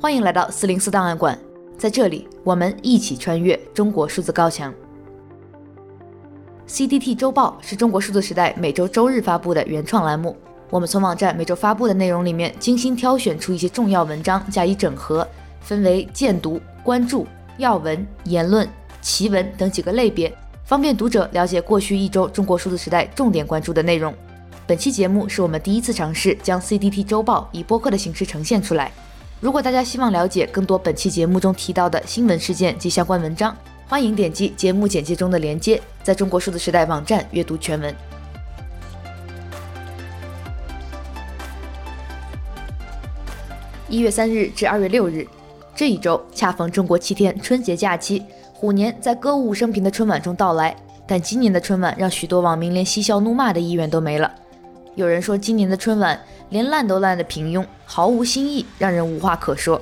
欢迎来到四零四档案馆，在这里我们一起穿越中国数字高墙。CDT 周报是中国数字时代每周周日发布的原创栏目，我们从网站每周发布的内容里面精心挑选出一些重要文章加以整合，分为荐读、关注、要闻、言论、奇闻等几个类别，方便读者了解过去一周中国数字时代重点关注的内容。本期节目是我们第一次尝试将 CDT 周报以播客的形式呈现出来。如果大家希望了解更多本期节目中提到的新闻事件及相关文章，欢迎点击节目简介中的链接，在中国数字时代网站阅读全文。一月三日至二月六日，这一周恰逢中国七天春节假期，虎年在歌舞升平的春晚中到来。但今年的春晚让许多网民连嬉笑怒骂的意愿都没了。有人说，今年的春晚连烂都烂的平庸，毫无新意，让人无话可说。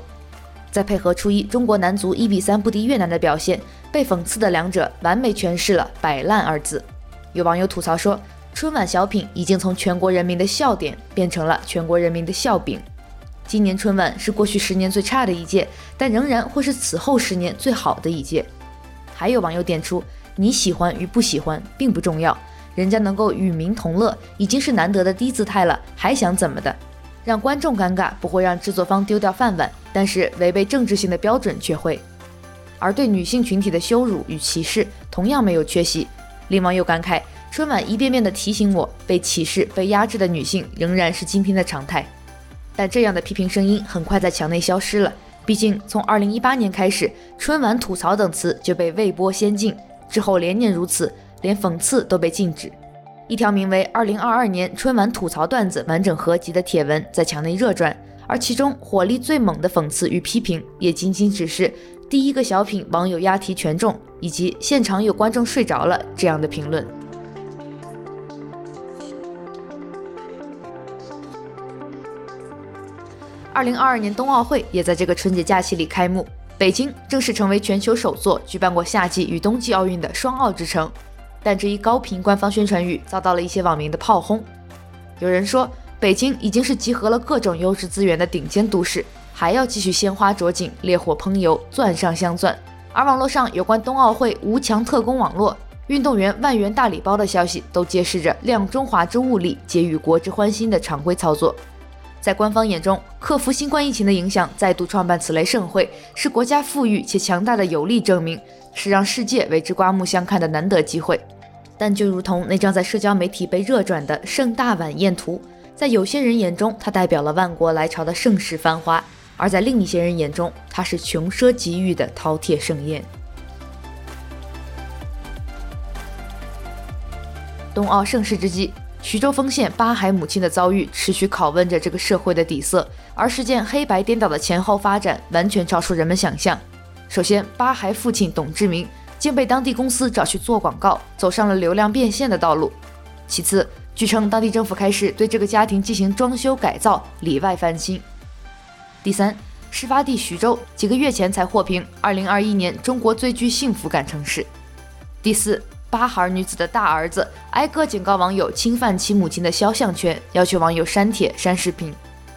再配合初一中国男足一比三不敌越南的表现，被讽刺的两者完美诠释了“摆烂”二字。有网友吐槽说，春晚小品已经从全国人民的笑点变成了全国人民的笑柄。今年春晚是过去十年最差的一届，但仍然会是此后十年最好的一届。还有网友点出，你喜欢与不喜欢并不重要。人家能够与民同乐，已经是难得的低姿态了，还想怎么的？让观众尴尬不会让制作方丢掉饭碗，但是违背政治性的标准却会。而对女性群体的羞辱与歧视同样没有缺席。令网友感慨，春晚一遍遍地提醒我，被歧视、被压制的女性仍然是今天的常态。但这样的批评声音很快在墙内消失了，毕竟从2018年开始，春晚吐槽等词就被未播先禁，之后连年如此。连讽刺都被禁止。一条名为《二零二二年春晚吐槽段子完整合集》的帖文在墙内热转，而其中火力最猛的讽刺与批评，也仅仅只是第一个小品网友押题全中，以及现场有观众睡着了这样的评论。二零二二年冬奥会也在这个春节假期里开幕，北京正式成为全球首座举办过夏季与冬季奥运的双奥之城。但这一高频官方宣传语遭到了一些网民的炮轰。有人说，北京已经是集合了各种优质资源的顶尖都市，还要继续鲜花着锦、烈火烹油、钻上镶钻。而网络上有关冬奥会无墙特工网络、运动员万元大礼包的消息，都揭示着量中华之物力，皆与国之欢心的常规操作。在官方眼中，克服新冠疫情的影响，再度创办此类盛会，是国家富裕且强大的有力证明，是让世界为之刮目相看的难得机会。但就如同那张在社交媒体被热转的盛大晚宴图，在有些人眼中，它代表了万国来朝的盛世繁华；而在另一些人眼中，它是穷奢极欲的饕餮盛宴。冬奥盛世之际。徐州丰县八孩母亲的遭遇持续拷问着这个社会的底色，而事件黑白颠倒的前后发展完全超出人们想象。首先，八孩父亲董志明竟被当地公司找去做广告，走上了流量变现的道路。其次，据称当地政府开始对这个家庭进行装修改造，里外翻新。第三，事发地徐州几个月前才获评2021年中国最具幸福感城市。第四。八孩女子的大儿子挨个警告网友侵犯其母亲的肖像权，要求网友删帖删视频。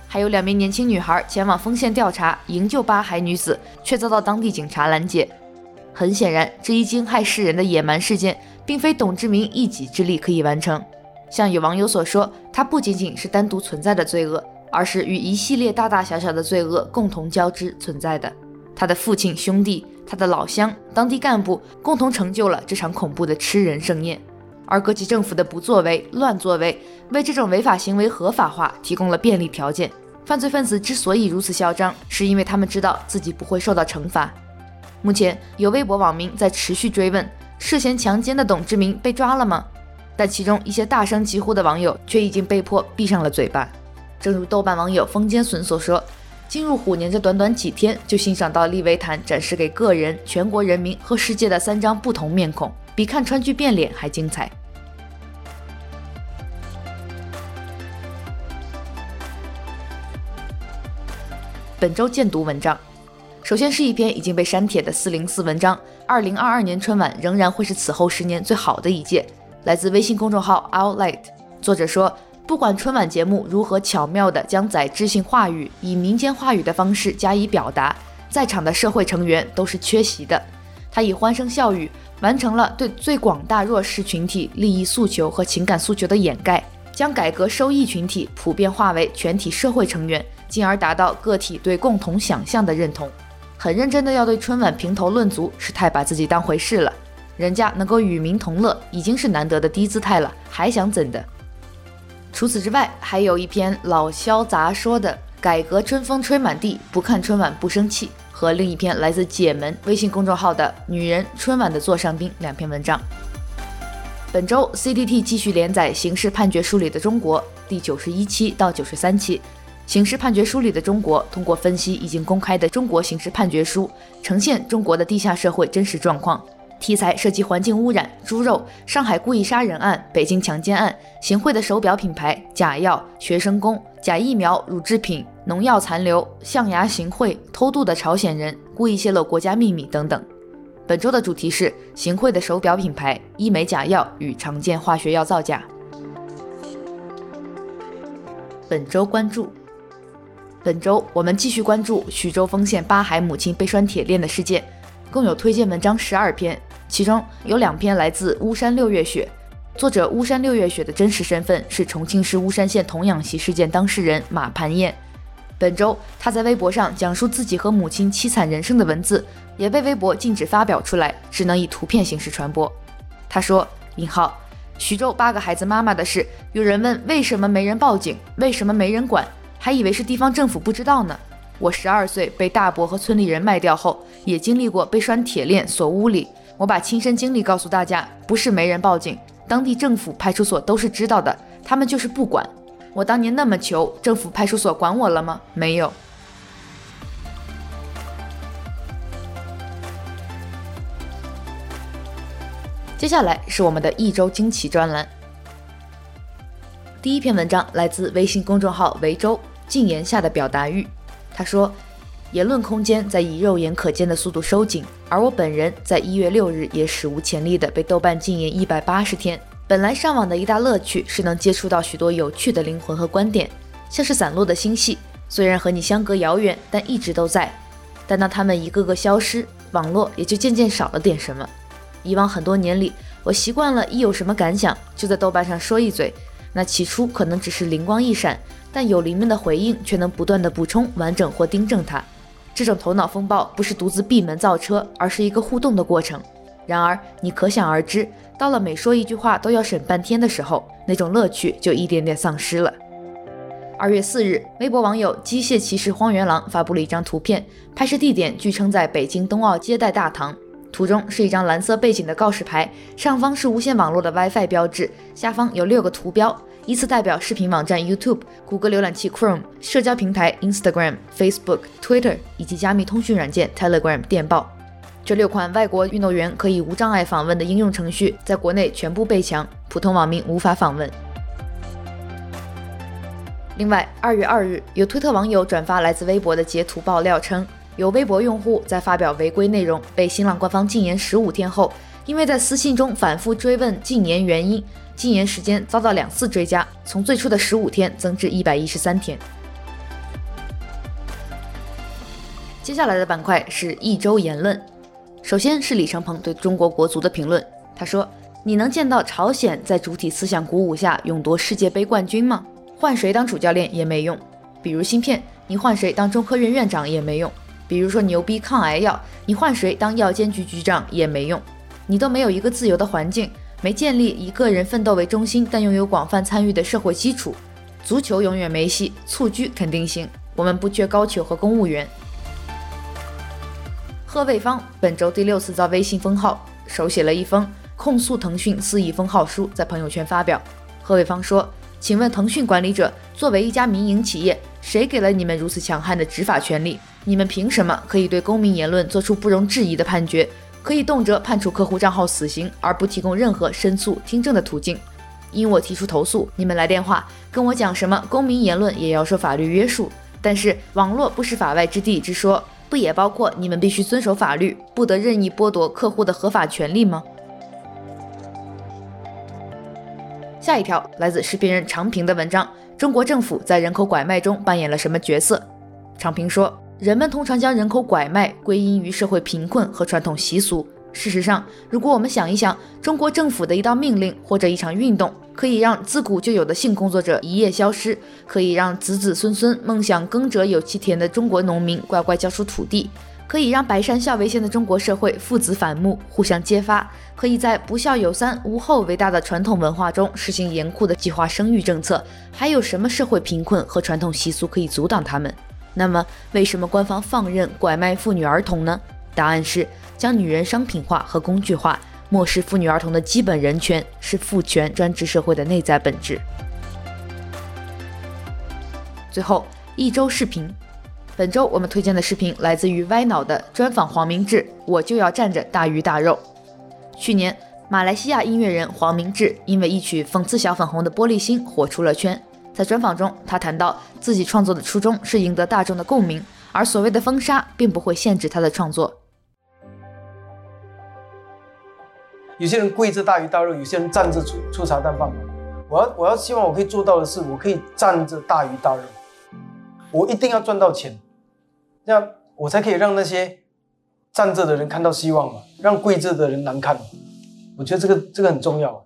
还有两名年轻女孩前往丰县调查营救八孩女子，却遭到当地警察拦截。很显然，这一惊骇世人的野蛮事件，并非董志明一己之力可以完成。像有网友所说，它不仅仅是单独存在的罪恶，而是与一系列大大小小的罪恶共同交织存在的。他的父亲、兄弟。他的老乡、当地干部共同成就了这场恐怖的吃人盛宴，而各级政府的不作为、乱作为，为这种违法行为合法化提供了便利条件。犯罪分子之所以如此嚣张，是因为他们知道自己不会受到惩罚。目前，有微博网民在持续追问：涉嫌强奸的董志明被抓了吗？但其中一些大声疾呼的网友却已经被迫闭上了嘴巴。正如豆瓣网友风间笋所说。进入虎年这短短几天，就欣赏到利维坦展示给个人、全国人民和世界的三张不同面孔，比看川剧变脸还精彩。本周荐读文章，首先是一篇已经被删帖的四零四文章：二零二二年春晚仍然会是此后十年最好的一届，来自微信公众号 Outlight。作者说。不管春晚节目如何巧妙地将载知性话语以民间话语的方式加以表达，在场的社会成员都是缺席的。他以欢声笑语完成了对最广大弱势群体利益诉求和情感诉求的掩盖，将改革受益群体普遍化为全体社会成员，进而达到个体对共同想象的认同。很认真的要对春晚评头论足，是太把自己当回事了。人家能够与民同乐，已经是难得的低姿态了，还想怎的？除此之外，还有一篇老萧杂说的“改革春风吹满地，不看春晚不生气”和另一篇来自姐们微信公众号的“女人春晚的座上宾”两篇文章。本周 CDT 继续连载《刑事判决书里的中国》第九十一期到九十三期，《刑事判决书里的中国》通过分析已经公开的中国刑事判决书，呈现中国的地下社会真实状况。题材涉及环境污染、猪肉、上海故意杀人案、北京强奸案、行贿的手表品牌、假药、学生工、假疫苗、乳制品、农药残留、象牙行贿、偷渡的朝鲜人、故意泄露国家秘密等等。本周的主题是行贿的手表品牌、医美假药与常见化学药造假。本周关注：本周我们继续关注徐州丰县八孩母亲被拴铁链的事件，共有推荐文章十二篇。其中有两篇来自巫山六月雪，作者巫山六月雪的真实身份是重庆市巫山县童养媳事件当事人马盘燕。本周他在微博上讲述自己和母亲凄惨人生的文字也被微博禁止发表出来，只能以图片形式传播。他说：“引号，徐州八个孩子妈妈的事，有人问为什么没人报警，为什么没人管，还以为是地方政府不知道呢。我十二岁被大伯和村里人卖掉后，也经历过被拴铁链锁屋里。”我把亲身经历告诉大家，不是没人报警，当地政府派出所都是知道的，他们就是不管。我当年那么穷，政府派出所管我了吗？没有。接下来是我们的一周惊奇专栏。第一篇文章来自微信公众号“维州”，禁言下的表达欲。他说。言论空间在以肉眼可见的速度收紧，而我本人在一月六日也史无前例的被豆瓣禁言一百八十天。本来上网的一大乐趣是能接触到许多有趣的灵魂和观点，像是散落的星系，虽然和你相隔遥远，但一直都在。但当他们一个个消失，网络也就渐渐少了点什么。以往很多年里，我习惯了一有什么感想就在豆瓣上说一嘴，那起初可能只是灵光一闪，但有灵们的回应却能不断的补充、完整或订正它。这种头脑风暴不是独自闭门造车，而是一个互动的过程。然而，你可想而知，到了每说一句话都要审半天的时候，那种乐趣就一点点丧失了。二月四日，微博网友“机械骑士荒原狼”发布了一张图片，拍摄地点据称在北京冬奥接待大堂。图中是一张蓝色背景的告示牌，上方是无线网络的 WiFi 标志，下方有六个图标。依次代表视频网站 YouTube、谷歌浏览器 Chrome、社交平台 Instagram、Facebook、Twitter 以及加密通讯软件 Telegram 电报。这六款外国运动员可以无障碍访问的应用程序，在国内全部被抢，普通网民无法访问。另外，二月二日，有推特网友转发来自微博的截图爆料称，有微博用户在发表违规内容被新浪官方禁言十五天后，因为在私信中反复追问禁言原因。禁言时间遭到两次追加，从最初的十五天增至一百一十三天。接下来的板块是一周言论，首先是李承鹏对中国国足的评论。他说：“你能见到朝鲜在主体思想鼓舞下勇夺世界杯冠军吗？换谁当主教练也没用，比如芯片，你换谁当中科院院长也没用；比如说牛逼抗癌药，你换谁当药监局局长也没用，你都没有一个自由的环境。”没建立以个人奋斗为中心，但拥有广泛参与的社会基础。足球永远没戏，蹴鞠肯定行。我们不缺高球和公务员。贺卫方本周第六次遭微信封号，手写了一封控诉腾讯肆意封号书，在朋友圈发表。贺卫方说：“请问腾讯管理者，作为一家民营企业，谁给了你们如此强悍的执法权力？你们凭什么可以对公民言论做出不容置疑的判决？”可以动辄判处客户账号死刑，而不提供任何申诉听证的途径。因我提出投诉，你们来电话跟我讲什么公民言论也要受法律约束。但是网络不是法外之地之说，不也包括你们必须遵守法律，不得任意剥夺客户的合法权利吗？下一条来自视频人长平的文章：中国政府在人口拐卖中扮演了什么角色？长平说，人们通常将人口拐卖归因于社会贫困和传统习俗。事实上，如果我们想一想，中国政府的一道命令或者一场运动，可以让自古就有的性工作者一夜消失，可以让子子孙孙梦想耕者有其田的中国农民乖乖交出土地。可以让百善孝为先的中国社会父子反目，互相揭发；可以在不孝有三，无后为大的传统文化中实行严酷的计划生育政策。还有什么社会贫困和传统习俗可以阻挡他们？那么，为什么官方放任拐卖妇女儿童呢？答案是将女人商品化和工具化，漠视妇女儿童的基本人权，是父权专制社会的内在本质。最后，一周视频。本周我们推荐的视频来自于歪脑的专访黄明志，我就要站着大鱼大肉。去年，马来西亚音乐人黄明志因为一曲讽刺小粉红的《玻璃心》火出了圈。在专访中，他谈到自己创作的初衷是赢得大众的共鸣，而所谓的封杀并不会限制他的创作。有些人跪着大鱼大肉，有些人站着粗粗茶淡饭。我要我要希望我可以做到的是，我可以站着大鱼大肉，我一定要赚到钱。这样我才可以让那些站着的人看到希望嘛，让跪着的人难看。我觉得这个这个很重要。